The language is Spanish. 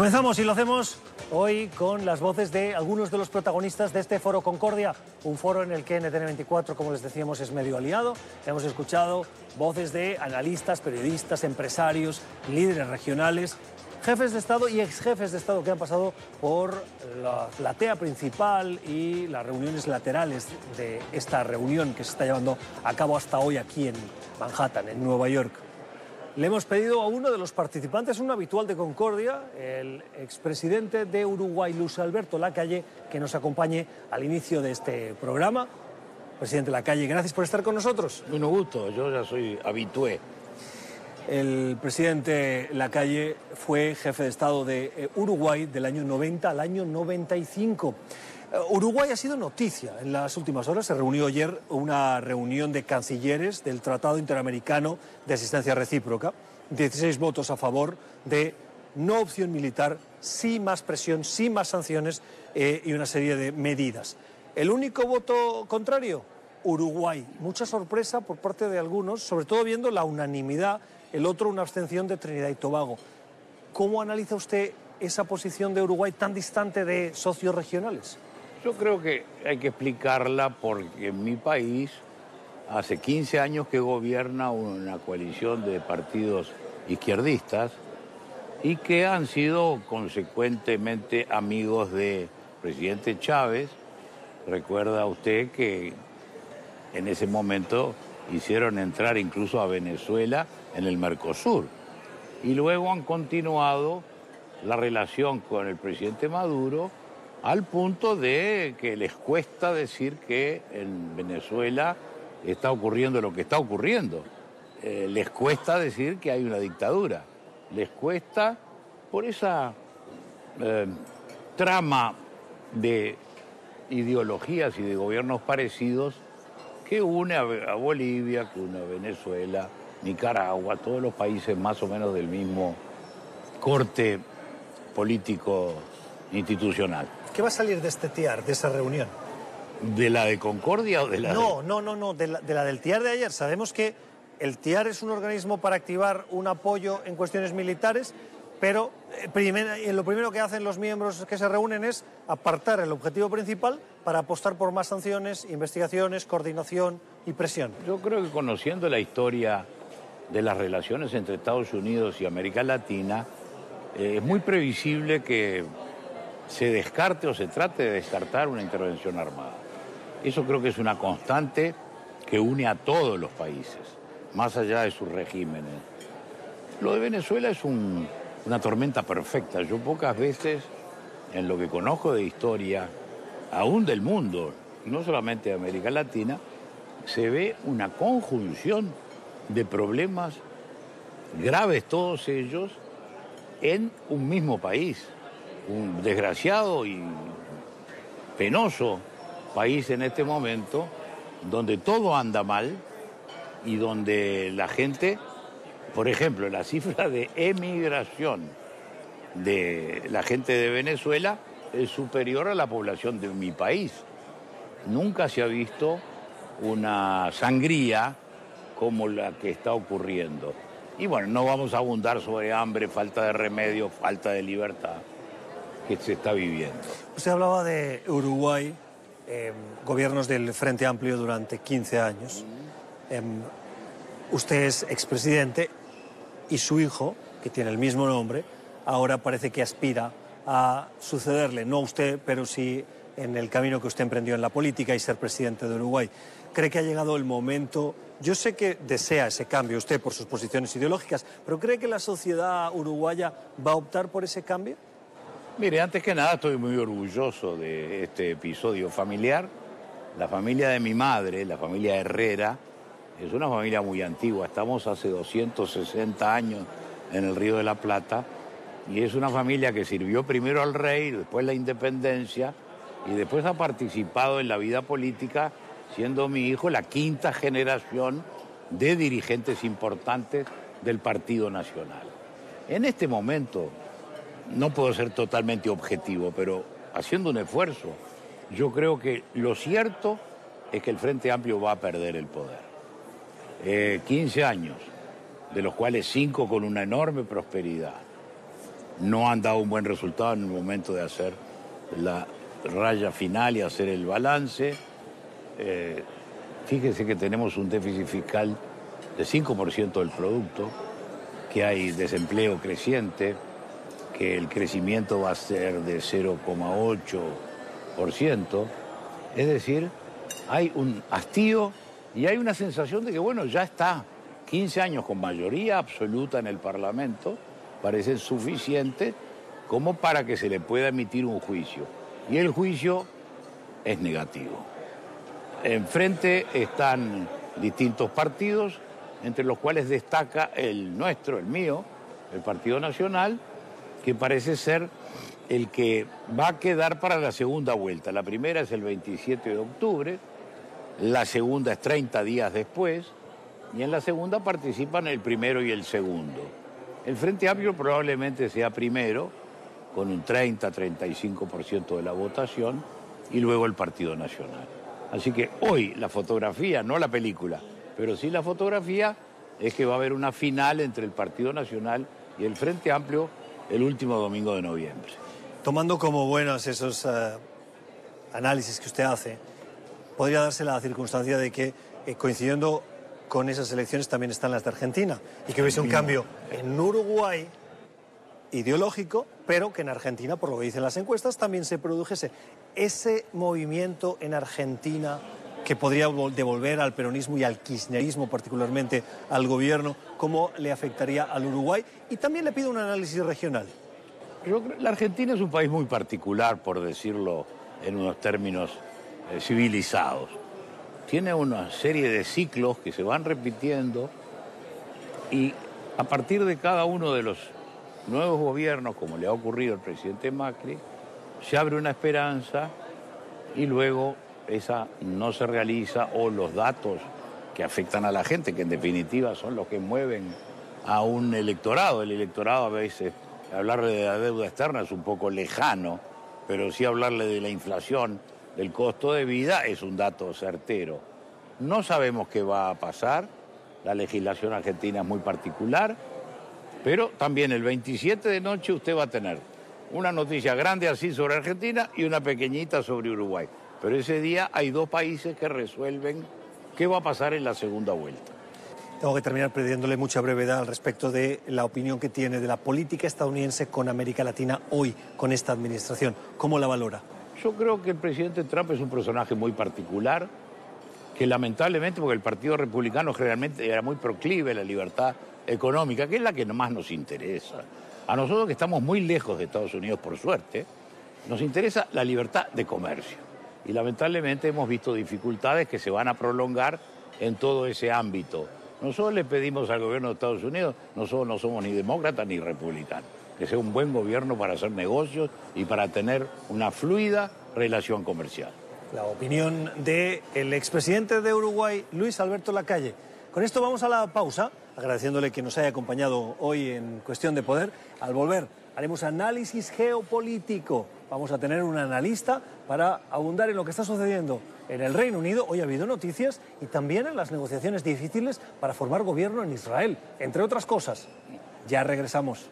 Comenzamos y lo hacemos hoy con las voces de algunos de los protagonistas de este foro Concordia, un foro en el que NTN24, como les decíamos, es medio aliado. Hemos escuchado voces de analistas, periodistas, empresarios, líderes regionales, jefes de Estado y ex jefes de Estado que han pasado por la platea principal y las reuniones laterales de esta reunión que se está llevando a cabo hasta hoy aquí en Manhattan, en Nueva York. Le hemos pedido a uno de los participantes, un habitual de Concordia, el expresidente de Uruguay, Luis Alberto Lacalle, que nos acompañe al inicio de este programa. Presidente Lacalle, gracias por estar con nosotros. Un gusto, yo ya soy habitué. El presidente Lacalle fue jefe de Estado de eh, Uruguay del año 90 al año 95. Eh, Uruguay ha sido noticia en las últimas horas. Se reunió ayer una reunión de cancilleres del Tratado Interamericano de Asistencia Recíproca. 16 votos a favor de no opción militar, sí más presión, sí más sanciones eh, y una serie de medidas. El único voto contrario, Uruguay. Mucha sorpresa por parte de algunos, sobre todo viendo la unanimidad, el otro una abstención de Trinidad y Tobago. ¿Cómo analiza usted esa posición de Uruguay tan distante de socios regionales? Yo creo que hay que explicarla porque en mi país hace 15 años que gobierna una coalición de partidos izquierdistas y que han sido consecuentemente amigos de presidente Chávez. Recuerda usted que en ese momento hicieron entrar incluso a Venezuela en el Mercosur. Y luego han continuado la relación con el presidente Maduro al punto de que les cuesta decir que en Venezuela está ocurriendo lo que está ocurriendo. Eh, les cuesta decir que hay una dictadura. Les cuesta por esa eh, trama de ideologías y de gobiernos parecidos que une a, Bolivia, que une a Venezuela, Nicaragua, todos los países más o menos del mismo corte político institucional. ¿Qué va a salir de este TIAR, de esa reunión? ¿De la de Concordia o de la No, no, no, no, de la, de la del TIAR de ayer. Sabemos que el TIAR es un organismo para activar un apoyo en cuestiones militares, pero eh, eh, lo primero que hacen los miembros que se reúnen es apartar el objetivo principal para apostar por más sanciones, investigaciones, coordinación y presión. Yo creo que conociendo la historia de las relaciones entre Estados Unidos y América Latina, eh, es muy previsible que se descarte o se trate de descartar una intervención armada. Eso creo que es una constante que une a todos los países, más allá de sus regímenes. Lo de Venezuela es un- una tormenta perfecta. Yo pocas veces, en lo que conozco de historia, aún del mundo, no solamente de América Latina, se ve una conjunción de problemas graves todos ellos en un mismo país. Un desgraciado y penoso país en este momento, donde todo anda mal y donde la gente, por ejemplo, la cifra de emigración de la gente de Venezuela es superior a la población de mi país. Nunca se ha visto una sangría como la que está ocurriendo. Y bueno, no vamos a abundar sobre hambre, falta de remedio, falta de libertad que se está viviendo. Usted hablaba de Uruguay, eh, gobiernos del Frente Amplio durante 15 años. Em, usted es expresidente y su hijo, que tiene el mismo nombre, ahora parece que aspira a sucederle, no usted, pero sí en el camino que usted emprendió en la política y ser presidente de Uruguay. ¿Cree que ha llegado el momento? Yo sé que desea ese cambio usted por sus posiciones ideológicas, pero ¿cree que la sociedad uruguaya va a optar por ese cambio? Mire, antes que nada estoy muy orgulloso de este episodio familiar. La familia de mi madre, la familia Herrera, es una familia muy antigua. Estamos hace 260 años en el Río de la Plata y es una familia que sirvió primero al rey, después la independencia y después ha participado en la vida política, siendo mi hijo la quinta generación de dirigentes importantes del Partido Nacional. En este momento, no puedo ser totalmente objetivo, pero haciendo un esfuerzo, yo creo que lo cierto es que el Frente Amplio va a perder el poder. Eh, 15 años, de los cuales 5 con una enorme prosperidad, no han dado un buen resultado en el momento de hacer la raya final y hacer el balance. Eh, fíjese que tenemos un déficit fiscal de 5% del producto, que hay desempleo creciente, que el crecimiento va a ser de 0,8%. Es decir, hay un hastío y hay una sensación de que, bueno, ya está. 15 años con mayoría absoluta en el Parlamento parece suficiente como para que se le pueda emitir un juicio. Y el juicio es negativo. Enfrente están distintos partidos, entre los cuales destaca el nuestro, el mío, el Partido Nacional, que parece ser el que va a quedar para la segunda vuelta. La primera es el 27 de octubre, la segunda es 30 días después, y en la segunda participan el primero y el segundo. El Frente Amplio probablemente sea primero, con un 30-35% de la votación, y luego el Partido Nacional. Así que hoy la fotografía, no la película, pero sí la fotografía, es que va a haber una final entre el Partido Nacional y el Frente Amplio el último domingo de noviembre. Tomando como buenos esos eh, análisis que usted hace, podría darse la circunstancia de que eh, coincidiendo con esas elecciones también están las de Argentina y que hubiese un cambio en Uruguay ideológico, pero que en Argentina, por lo que dicen las encuestas, también se produjese ese movimiento en Argentina que podría devolver al peronismo y al kirchnerismo, particularmente al gobierno, cómo le afectaría al Uruguay. Y también le pido un análisis regional. la Argentina es un país muy particular, por decirlo en unos términos eh, civilizados tiene una serie de ciclos que se van repitiendo y a partir de cada uno de los nuevos gobiernos, como le ha ocurrido al presidente Macri, se abre una esperanza y luego esa no se realiza o los datos que afectan a la gente, que en definitiva son los que mueven a un electorado. El electorado a veces, hablarle de la deuda externa es un poco lejano, pero sí hablarle de la inflación el costo de vida es un dato certero. No sabemos qué va a pasar, la legislación argentina es muy particular, pero también el 27 de noche usted va a tener una noticia grande así sobre Argentina y una pequeñita sobre Uruguay. Pero ese día hay dos países que resuelven qué va a pasar en la segunda vuelta. Tengo que terminar pidiéndole mucha brevedad al respecto de la opinión que tiene de la política estadounidense con América Latina hoy, con esta administración. ¿Cómo la valora? Yo creo que el presidente Trump es un personaje muy particular, que lamentablemente, porque el Partido Republicano generalmente era muy proclive a la libertad económica, que es la que más nos interesa. A nosotros que estamos muy lejos de Estados Unidos, por suerte, nos interesa la libertad de comercio. Y lamentablemente hemos visto dificultades que se van a prolongar en todo ese ámbito. Nosotros le pedimos al gobierno de Estados Unidos, nosotros no somos ni demócratas ni republicanos que sea un buen gobierno para hacer negocios y para tener una fluida relación comercial. La opinión del el expresidente de Uruguay, Luis Alberto Lacalle. Con esto vamos a la pausa, agradeciéndole que nos haya acompañado hoy en Cuestión de Poder. Al volver, haremos análisis geopolítico. Vamos a tener un analista para abundar en lo que está sucediendo en el Reino Unido. Hoy ha habido noticias y también en las negociaciones difíciles para formar gobierno en Israel, entre otras cosas. Ya regresamos.